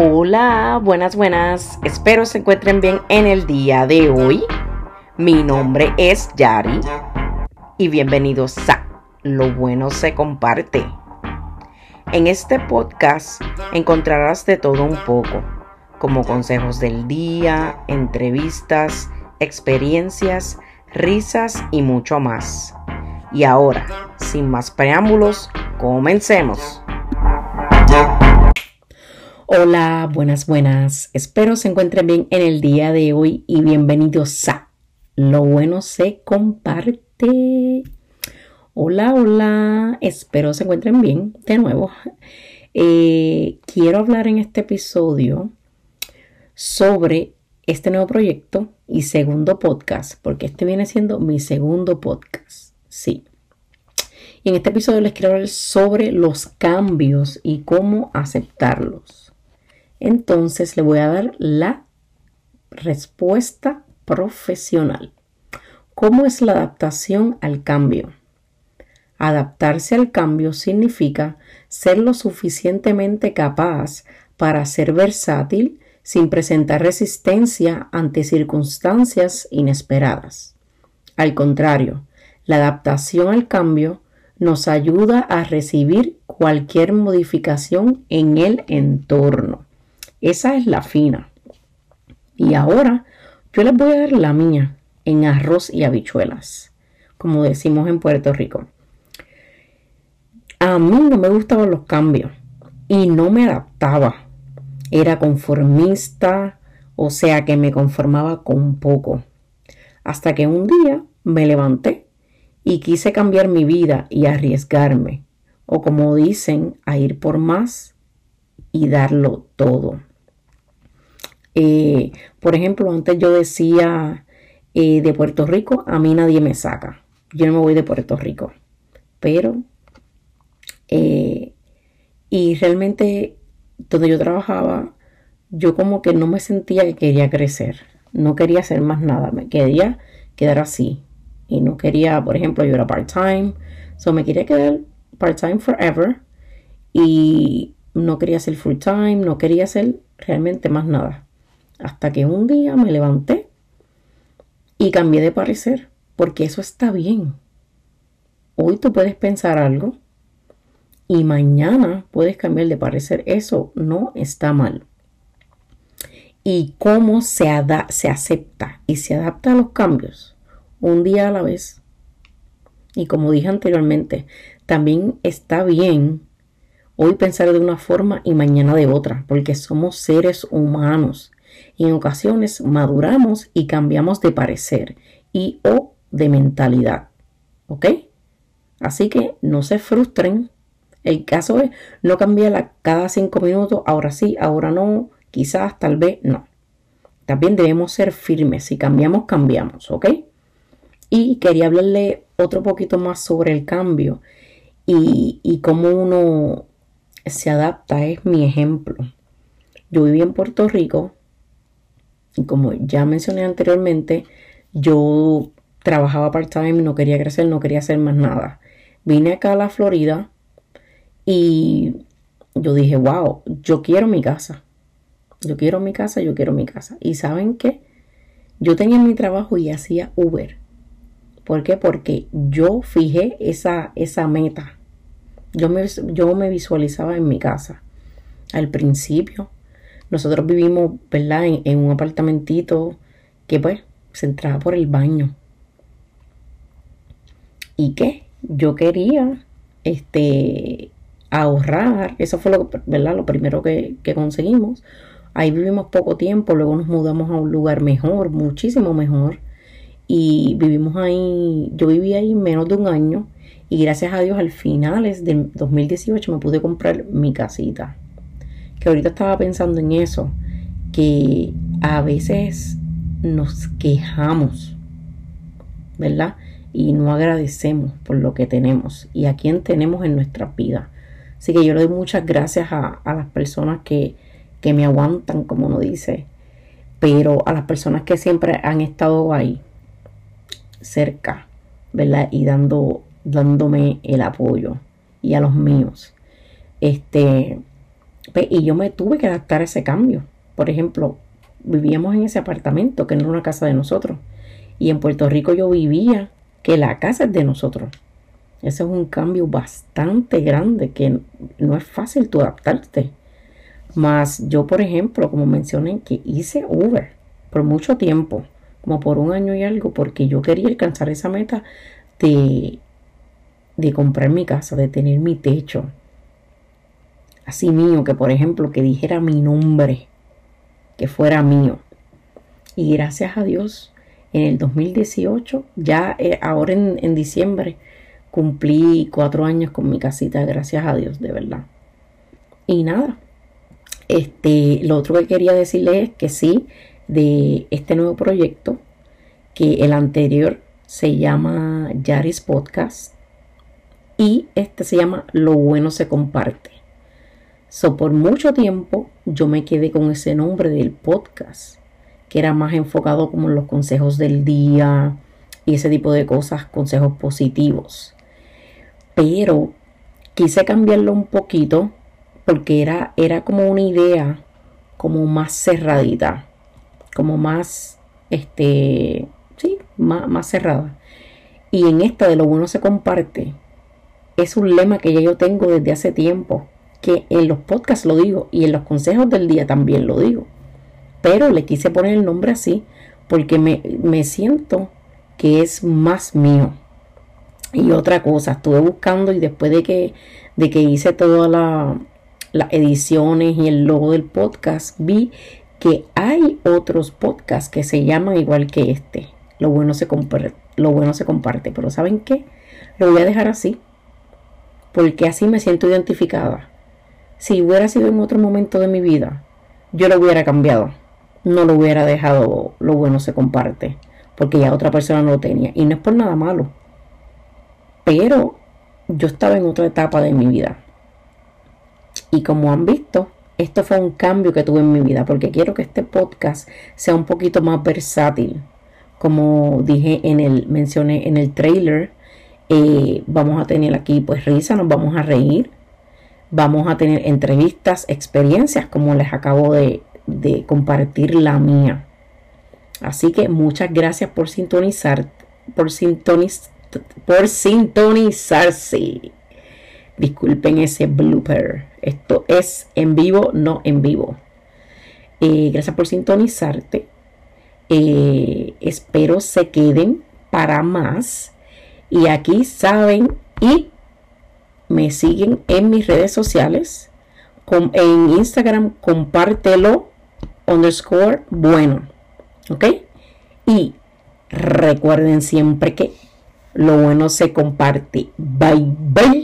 Hola, buenas, buenas. Espero se encuentren bien en el día de hoy. Mi nombre es Yari y bienvenidos a Lo bueno se comparte. En este podcast encontrarás de todo un poco, como consejos del día, entrevistas, experiencias, risas y mucho más. Y ahora, sin más preámbulos, comencemos. Hola, buenas, buenas. Espero se encuentren bien en el día de hoy y bienvenidos a Lo bueno se comparte. Hola, hola. Espero se encuentren bien de nuevo. Eh, quiero hablar en este episodio sobre este nuevo proyecto y segundo podcast, porque este viene siendo mi segundo podcast. Sí. Y en este episodio les quiero hablar sobre los cambios y cómo aceptarlos entonces le voy a dar la respuesta profesional. ¿Cómo es la adaptación al cambio? Adaptarse al cambio significa ser lo suficientemente capaz para ser versátil sin presentar resistencia ante circunstancias inesperadas. Al contrario, la adaptación al cambio nos ayuda a recibir cualquier modificación en el entorno. Esa es la fina. Y ahora yo les voy a dar la mía en arroz y habichuelas, como decimos en Puerto Rico. A mí no me gustaban los cambios y no me adaptaba. Era conformista, o sea que me conformaba con poco. Hasta que un día me levanté y quise cambiar mi vida y arriesgarme, o como dicen, a ir por más y darlo todo. Eh, por ejemplo, antes yo decía eh, de Puerto Rico, a mí nadie me saca. Yo no me voy de Puerto Rico. Pero, eh, y realmente donde yo trabajaba, yo como que no me sentía que quería crecer. No quería hacer más nada. Me quería quedar así. Y no quería, por ejemplo, yo era part-time. So me quería quedar part-time forever. Y no quería hacer full-time. No quería hacer realmente más nada. Hasta que un día me levanté y cambié de parecer, porque eso está bien. Hoy tú puedes pensar algo y mañana puedes cambiar de parecer. Eso no está mal. Y cómo se, se acepta y se adapta a los cambios, un día a la vez. Y como dije anteriormente, también está bien hoy pensar de una forma y mañana de otra, porque somos seres humanos en ocasiones maduramos y cambiamos de parecer y o de mentalidad. ¿Ok? Así que no se frustren. El caso es no cambiar cada cinco minutos, ahora sí, ahora no, quizás, tal vez, no. También debemos ser firmes. Si cambiamos, cambiamos, ¿ok? Y quería hablarle otro poquito más sobre el cambio y, y cómo uno se adapta. Es mi ejemplo. Yo viví en Puerto Rico como ya mencioné anteriormente, yo trabajaba part-time, no quería crecer, no quería hacer más nada. Vine acá a la Florida y yo dije, wow, yo quiero mi casa. Yo quiero mi casa, yo quiero mi casa. Y saben qué? Yo tenía mi trabajo y hacía Uber. ¿Por qué? Porque yo fijé esa, esa meta. Yo me, yo me visualizaba en mi casa. Al principio, nosotros vivimos, ¿verdad? En, un apartamentito que pues se entraba por el baño. ¿Y qué? Yo quería este, ahorrar. Eso fue lo, ¿verdad? lo primero que, conseguimos. Ahí vivimos poco tiempo, luego nos mudamos a un lugar mejor, muchísimo mejor. Y vivimos ahí, yo viví ahí menos de un año y gracias a Dios al finales del 2018 me pude comprar mi casita que ahorita estaba pensando en eso, que a veces nos quejamos, ¿verdad? Y no agradecemos por lo que tenemos y a quien tenemos en nuestra vida. Así que yo le doy muchas gracias a, las personas que, que me aguantan, como uno dice, pero a las personas que siempre han estado ahí, cerca, ¿verdad? Y dando, dándome el apoyo y a los míos. Este, Y yo me tuve que adaptar a ese cambio. Por ejemplo, vivíamos en ese apartamento que no era una casa de nosotros. Y en Puerto Rico yo vivía que la casa es de nosotros. Ese es un cambio bastante grande que no es fácil tú adaptarte. Más yo, por ejemplo, como mencioné, que hice Uber por mucho tiempo, como por un año y algo, porque yo quería alcanzar esa meta de, de comprar mi casa, de tener mi techo. Así mío, que por ejemplo, que dijera mi nombre, que fuera mío. Y gracias a Dios, en el 2018, ya eh, ahora en, en diciembre, cumplí cuatro años con mi casita, gracias a Dios, de verdad. Y nada, este, lo otro que quería decirle es que sí, de este nuevo proyecto, que el anterior se llama Yaris Podcast y este se llama Lo bueno se comparte. So, por mucho tiempo yo me quedé con ese nombre del podcast, que era más enfocado como en los consejos del día y ese tipo de cosas, consejos positivos pero quise cambiarlo un poquito porque era, era como una idea como más cerradita, como más, este, sí, más, más cerrada. Y en esta de lo bueno se comparte, es un lema que ya yo tengo desde hace tiempo, que en los podcasts lo digo y en los consejos del día también lo digo. Pero le quise poner el nombre así porque me, me siento que es más mío. Y otra cosa, estuve buscando y después de que, de que hice todas las ediciones y el logo del podcast, vi que hay otros podcasts que se llaman igual que este. Lo bueno se, comparte, lo bueno se comparte, pero ¿saben qué? Lo voy a dejar así, porque así me siento identificada. Si hubiera sido en otro momento de mi vida, yo lo hubiera cambiado. No lo hubiera dejado, lo bueno se comparte, porque ya otra persona no lo tenía. Y no es por nada malo pero yo estaba en otra etapa de mi vida. Y como han visto, esto fue un cambio que tuve en mi vida porque quiero que este podcast sea un poquito más versátil. Como dije en el, mencioné en el trailer, eh, vamos a tener aquí pues risa, nos vamos a reír, vamos a tener entrevistas, experiencias como les acabo de, de compartir la mía. Así que muchas gracias por sintonizar, por por sintonizarse. Disculpen ese blooper. Esto es en vivo, no en vivo. Eh, gracias por sintonizarte. Eh, espero se queden para más. Y aquí saben y me siguen en mis redes sociales. en Instagram, compártelo underscore bueno. ¿Ok? Y recuerden siempre que lo bueno se comparte. Bye bye.